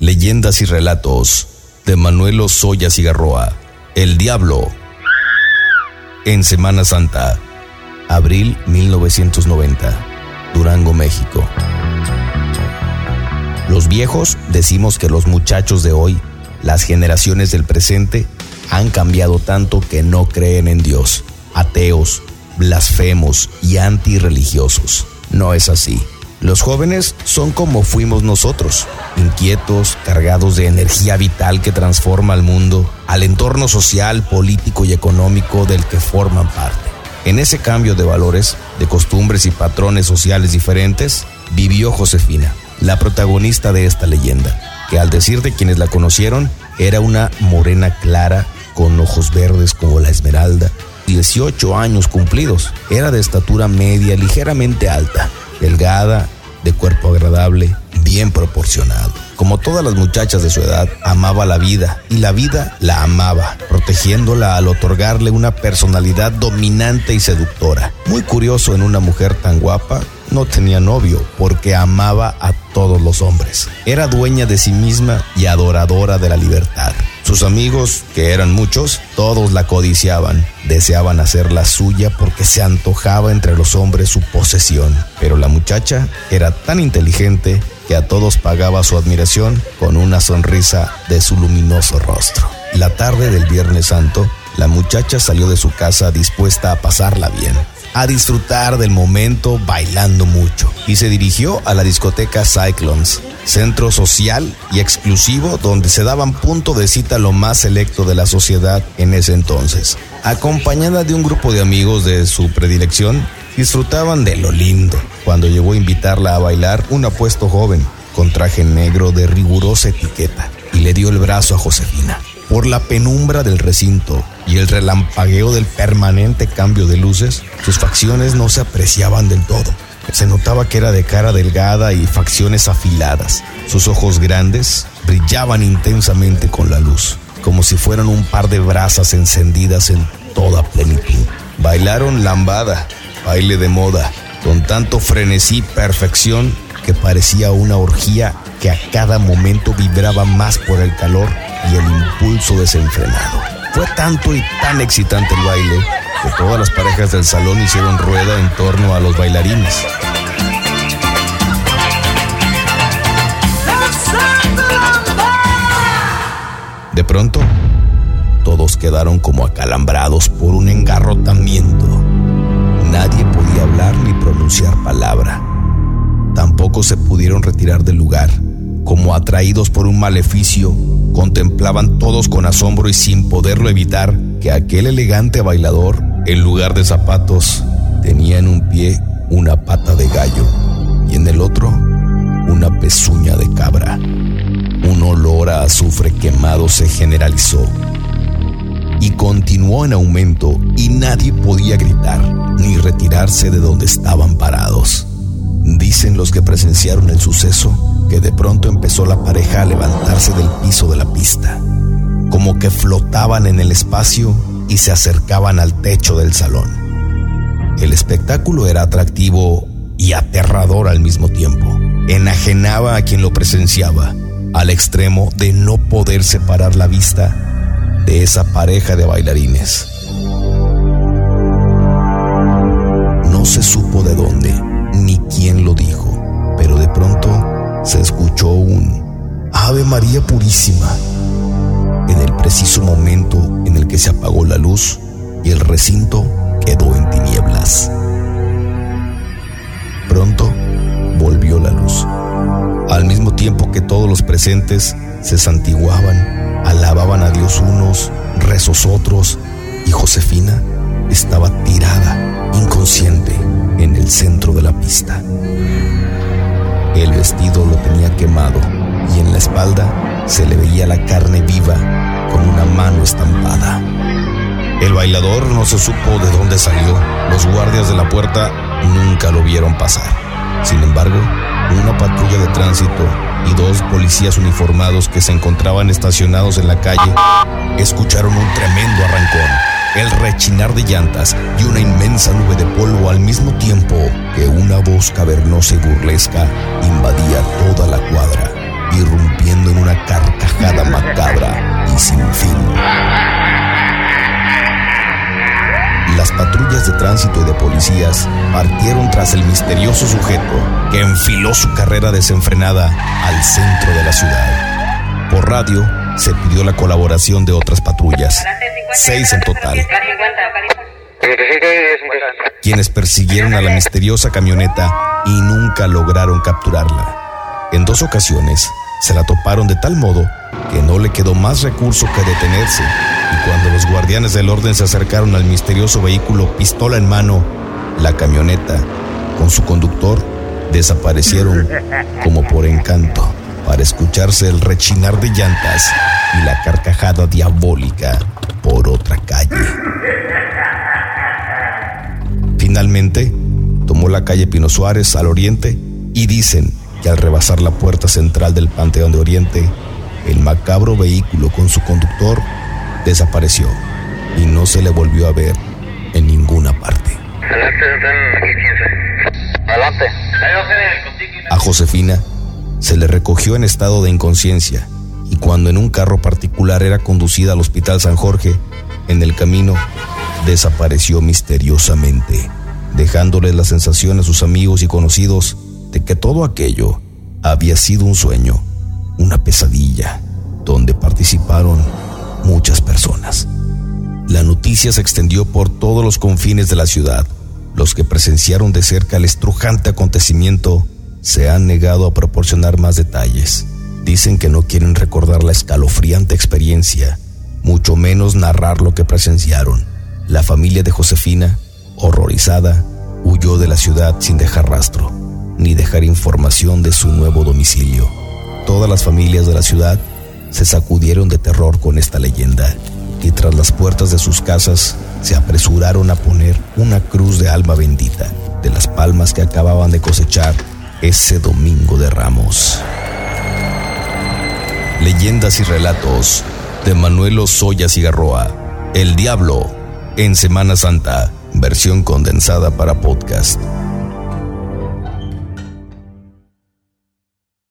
Leyendas y relatos de Manuel Osoya Cigarroa. El Diablo. En Semana Santa, abril 1990, Durango, México. Los viejos decimos que los muchachos de hoy, las generaciones del presente, han cambiado tanto que no creen en Dios. Ateos, blasfemos y antirreligiosos. No es así. Los jóvenes son como fuimos nosotros, inquietos, cargados de energía vital que transforma al mundo, al entorno social, político y económico del que forman parte. En ese cambio de valores, de costumbres y patrones sociales diferentes, vivió Josefina, la protagonista de esta leyenda, que al decir de quienes la conocieron, era una morena clara, con ojos verdes como la esmeralda, 18 años cumplidos, era de estatura media, ligeramente alta, delgada, de cuerpo agradable, bien proporcionado. Como todas las muchachas de su edad, amaba la vida y la vida la amaba, protegiéndola al otorgarle una personalidad dominante y seductora. Muy curioso en una mujer tan guapa, no tenía novio porque amaba a todos los hombres. Era dueña de sí misma y adoradora de la libertad. Sus amigos, que eran muchos, todos la codiciaban, deseaban hacerla suya porque se antojaba entre los hombres su posesión. Pero la muchacha era tan inteligente que a todos pagaba su admiración con una sonrisa de su luminoso rostro. La tarde del Viernes Santo, la muchacha salió de su casa dispuesta a pasarla bien a disfrutar del momento bailando mucho y se dirigió a la discoteca Cyclones, centro social y exclusivo donde se daban punto de cita lo más selecto de la sociedad en ese entonces. Acompañada de un grupo de amigos de su predilección, disfrutaban de lo lindo. Cuando llegó a invitarla a bailar, un apuesto joven, con traje negro de rigurosa etiqueta, y le dio el brazo a Josefina. Por la penumbra del recinto y el relampagueo del permanente cambio de luces, sus facciones no se apreciaban del todo. Se notaba que era de cara delgada y facciones afiladas. Sus ojos grandes brillaban intensamente con la luz, como si fueran un par de brasas encendidas en toda plenitud. Bailaron lambada, baile de moda, con tanto frenesí y perfección que parecía una orgía que a cada momento vibraba más por el calor y el impulso desenfrenado. Fue tanto y tan excitante el baile que todas las parejas del salón hicieron rueda en torno a los bailarines. De pronto, todos quedaron como acalambrados por un engarrotamiento. Nadie podía hablar ni pronunciar palabra. Tampoco se pudieron retirar del lugar como atraídos por un maleficio, contemplaban todos con asombro y sin poderlo evitar que aquel elegante bailador, en lugar de zapatos, tenía en un pie una pata de gallo y en el otro una pezuña de cabra. Un olor a azufre quemado se generalizó y continuó en aumento y nadie podía gritar ni retirarse de donde estaban parados. Dicen los que presenciaron el suceso de pronto empezó la pareja a levantarse del piso de la pista, como que flotaban en el espacio y se acercaban al techo del salón. El espectáculo era atractivo y aterrador al mismo tiempo. Enajenaba a quien lo presenciaba, al extremo de no poder separar la vista de esa pareja de bailarines. No se supo de dónde ni quién lo dijo, pero de pronto Ave María Purísima en el preciso momento en el que se apagó la luz y el recinto quedó en tinieblas. Pronto volvió la luz, al mismo tiempo que todos los presentes se santiguaban, alababan a Dios unos, rezos otros, y Josefina estaba tirada, inconsciente, en el centro de la pista. El vestido lo tenía quemado y en la espalda se le veía la carne viva con una mano estampada. El bailador no se supo de dónde salió. Los guardias de la puerta nunca lo vieron pasar. Sin embargo, una patrulla de tránsito y dos policías uniformados que se encontraban estacionados en la calle escucharon un tremendo arrancón el rechinar de llantas y una inmensa nube de polvo al mismo tiempo que una voz cavernosa y burlesca invadía toda la cuadra, irrumpiendo en una y sin fin. Las patrullas de tránsito y de policías partieron tras el misterioso sujeto que enfiló su carrera desenfrenada al centro de la ciudad. Por radio se pidió la colaboración de otras patrullas, seis en total, quienes persiguieron a la misteriosa camioneta y nunca lograron capturarla. En dos ocasiones se la toparon de tal modo que no le quedó más recurso que detenerse, y cuando los guardianes del orden se acercaron al misterioso vehículo pistola en mano, la camioneta, con su conductor, desaparecieron como por encanto, para escucharse el rechinar de llantas y la carcajada diabólica por otra calle. Finalmente, tomó la calle Pino Suárez al oriente y dicen que al rebasar la puerta central del Panteón de Oriente, el macabro vehículo con su conductor desapareció y no se le volvió a ver en ninguna parte. Adelante. A Josefina se le recogió en estado de inconsciencia y cuando en un carro particular era conducida al Hospital San Jorge, en el camino desapareció misteriosamente, dejándole la sensación a sus amigos y conocidos de que todo aquello había sido un sueño, una pesadilla, donde participaron muchas personas. La noticia se extendió por todos los confines de la ciudad. Los que presenciaron de cerca el estrujante acontecimiento se han negado a proporcionar más detalles. Dicen que no quieren recordar la escalofriante experiencia, mucho menos narrar lo que presenciaron. La familia de Josefina, horrorizada, huyó de la ciudad sin dejar rastro, ni dejar información de su nuevo domicilio. Todas las familias de la ciudad se sacudieron de terror con esta leyenda y tras las puertas de sus casas se apresuraron a poner una cruz de alma bendita de las palmas que acababan de cosechar ese domingo de ramos. Leyendas y relatos de Manuel Osoya Cigarroa, El Diablo, en Semana Santa, versión condensada para podcast.